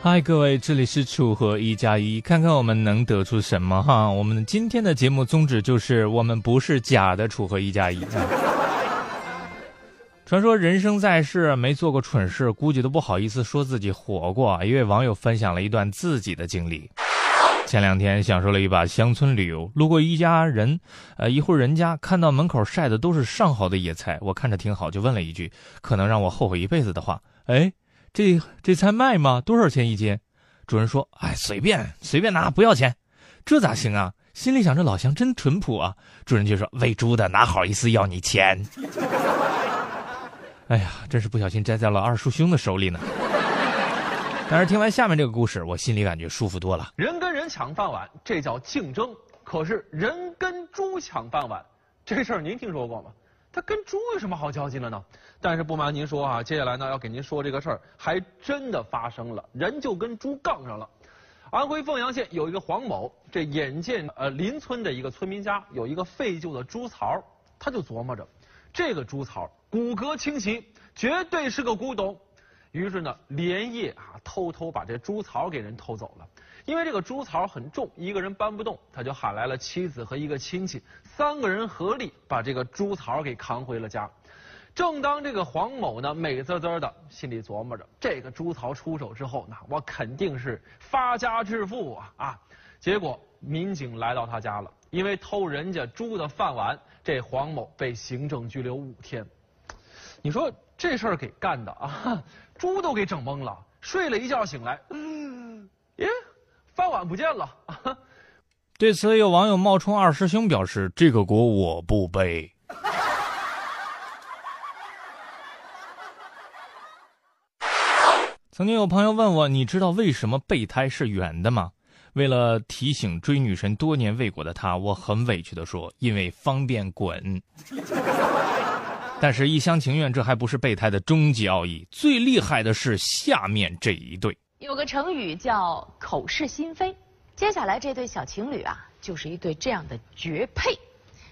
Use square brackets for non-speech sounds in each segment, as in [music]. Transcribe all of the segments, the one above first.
嗨，各位，这里是楚河一加一，看看我们能得出什么哈？我们今天的节目宗旨就是我们不是假的楚河一加一。[laughs] 传说人生在世没做过蠢事，估计都不好意思说自己活过。一位网友分享了一段自己的经历：前两天享受了一把乡村旅游，路过一家人，呃，一户人家，看到门口晒的都是上好的野菜，我看着挺好，就问了一句可能让我后悔一辈子的话：哎。这这菜卖吗？多少钱一斤？主人说：“哎，随便随便拿，不要钱。”这咋行啊？心里想着老乡真淳朴啊。主人就说：“喂猪的哪好意思要你钱？” [laughs] 哎呀，真是不小心栽在了二叔兄的手里呢。但是听完下面这个故事，我心里感觉舒服多了。人跟人抢饭碗，这叫竞争；可是人跟猪抢饭碗，这事儿您听说过吗？它跟猪有什么好交集的呢？但是不瞒您说啊，接下来呢要给您说这个事儿，还真的发生了，人就跟猪杠上了。安徽凤阳县有一个黄某，这眼见呃邻村的一个村民家有一个废旧的猪槽，他就琢磨着，这个猪槽骨骼清奇，绝对是个古董。于是呢，连夜啊偷偷把这猪槽给人偷走了。因为这个猪槽很重，一个人搬不动，他就喊来了妻子和一个亲戚，三个人合力把这个猪槽给扛回了家。正当这个黄某呢美滋滋的心里琢磨着，这个猪槽出手之后呢，我肯定是发家致富啊啊！结果民警来到他家了，因为偷人家猪的饭碗，这黄某被行政拘留五天。你说这事儿给干的啊，猪都给整懵了，睡了一觉醒来，嗯，耶。饭碗不见了。对此，有网友冒充二师兄表示：“这个锅我不背。”曾经有朋友问我：“你知道为什么备胎是圆的吗？”为了提醒追女神多年未果的他，我很委屈的说：“因为方便滚。”但是，一厢情愿，这还不是备胎的终极奥义。最厉害的是下面这一对。有个成语叫口是心非，接下来这对小情侣啊，就是一对这样的绝配。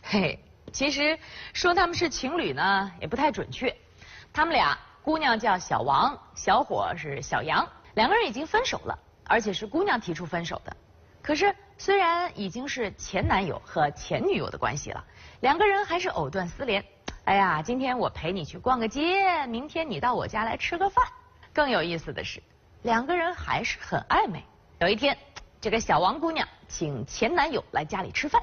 嘿，其实说他们是情侣呢，也不太准确。他们俩，姑娘叫小王，小伙是小杨，两个人已经分手了，而且是姑娘提出分手的。可是虽然已经是前男友和前女友的关系了，两个人还是藕断丝连。哎呀，今天我陪你去逛个街，明天你到我家来吃个饭。更有意思的是。两个人还是很暧昧。有一天，这个小王姑娘请前男友来家里吃饭，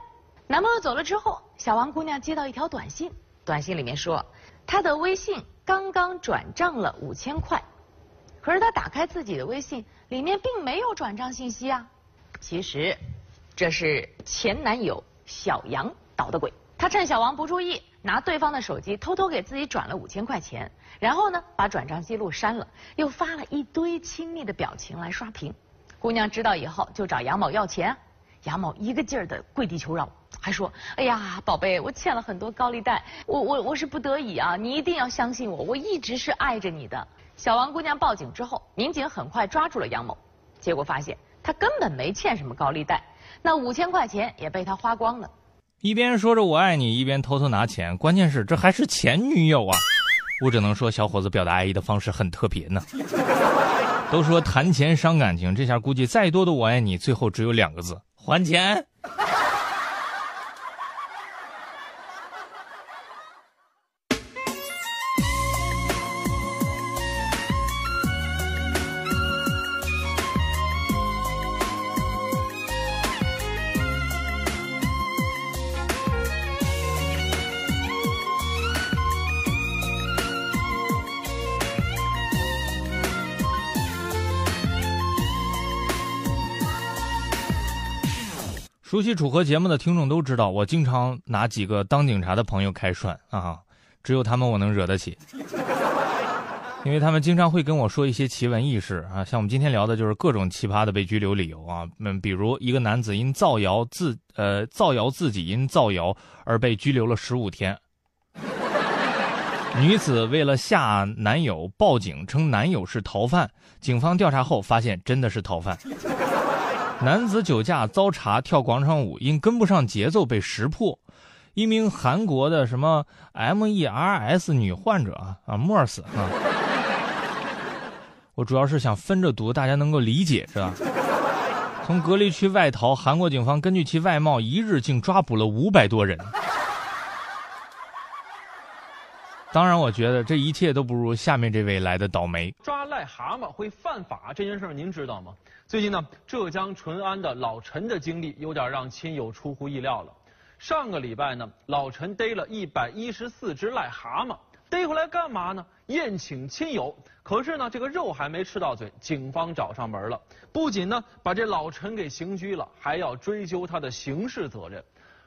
男朋友走了之后，小王姑娘接到一条短信，短信里面说她的微信刚刚转账了五千块，可是她打开自己的微信，里面并没有转账信息啊。其实，这是前男友小杨捣的鬼。他趁小王不注意，拿对方的手机偷偷给自己转了五千块钱，然后呢，把转账记录删了，又发了一堆亲密的表情来刷屏。姑娘知道以后就找杨某要钱，杨某一个劲儿的跪地求饶，还说：“哎呀，宝贝，我欠了很多高利贷，我我我是不得已啊，你一定要相信我，我一直是爱着你的。”小王姑娘报警之后，民警很快抓住了杨某，结果发现他根本没欠什么高利贷，那五千块钱也被他花光了。一边说着我爱你，一边偷偷拿钱，关键是这还是前女友啊！我只能说，小伙子表达爱意的方式很特别呢。都说谈钱伤感情，这下估计再多的我爱你，最后只有两个字：还钱。熟悉楚河节目的听众都知道，我经常拿几个当警察的朋友开涮啊，只有他们我能惹得起，[laughs] 因为他们经常会跟我说一些奇闻异事啊，像我们今天聊的就是各种奇葩的被拘留理由啊，嗯，比如一个男子因造谣自呃造谣自己因造谣而被拘留了十五天，[laughs] 女子为了吓男友报警称男友是逃犯，警方调查后发现真的是逃犯。男子酒驾遭查跳广场舞，因跟不上节奏被识破。一名韩国的什么 MERS 女患者啊啊 MERS 啊，我主要是想分着读，大家能够理解是吧？从隔离区外逃，韩国警方根据其外貌，一日竟抓捕了五百多人。当然，我觉得这一切都不如下面这位来的倒霉。抓癞蛤蟆会犯法这件事儿，您知道吗？最近呢，浙江淳安的老陈的经历有点让亲友出乎意料了。上个礼拜呢，老陈逮了一百一十四只癞蛤蟆，逮回来干嘛呢？宴请亲友。可是呢，这个肉还没吃到嘴，警方找上门了。不仅呢把这老陈给刑拘了，还要追究他的刑事责任。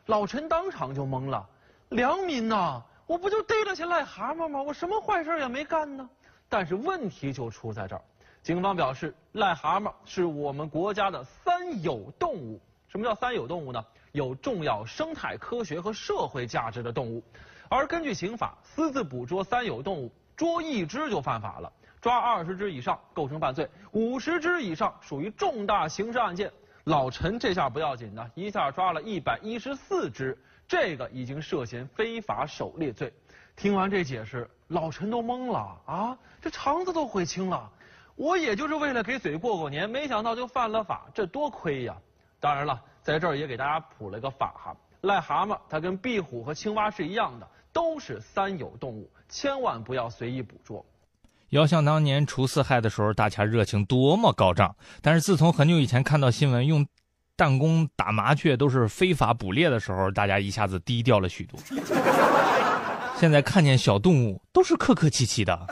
老陈当场就懵了：良民呐，我不就逮了些癞蛤蟆吗？我什么坏事也没干呢。但是问题就出在这儿。警方表示，癞蛤蟆是我们国家的三有动物。什么叫三有动物呢？有重要生态科学和社会价值的动物，而根据刑法，私自捕捉三有动物，捉一只就犯法了，抓二十只以上构成犯罪，五十只以上属于重大刑事案件。老陈这下不要紧的，一下抓了一百一十四只，这个已经涉嫌非法狩猎罪。听完这解释，老陈都懵了啊，这肠子都悔青了。我也就是为了给嘴过过年，没想到就犯了法，这多亏呀！当然了。在这儿也给大家普了个法哈，癞蛤蟆它跟壁虎和青蛙是一样的，都是三有动物，千万不要随意捕捉。遥想当年除四害的时候，大家热情多么高涨，但是自从很久以前看到新闻用弹弓打麻雀都是非法捕猎的时候，大家一下子低调了许多。现在看见小动物都是客客气气的。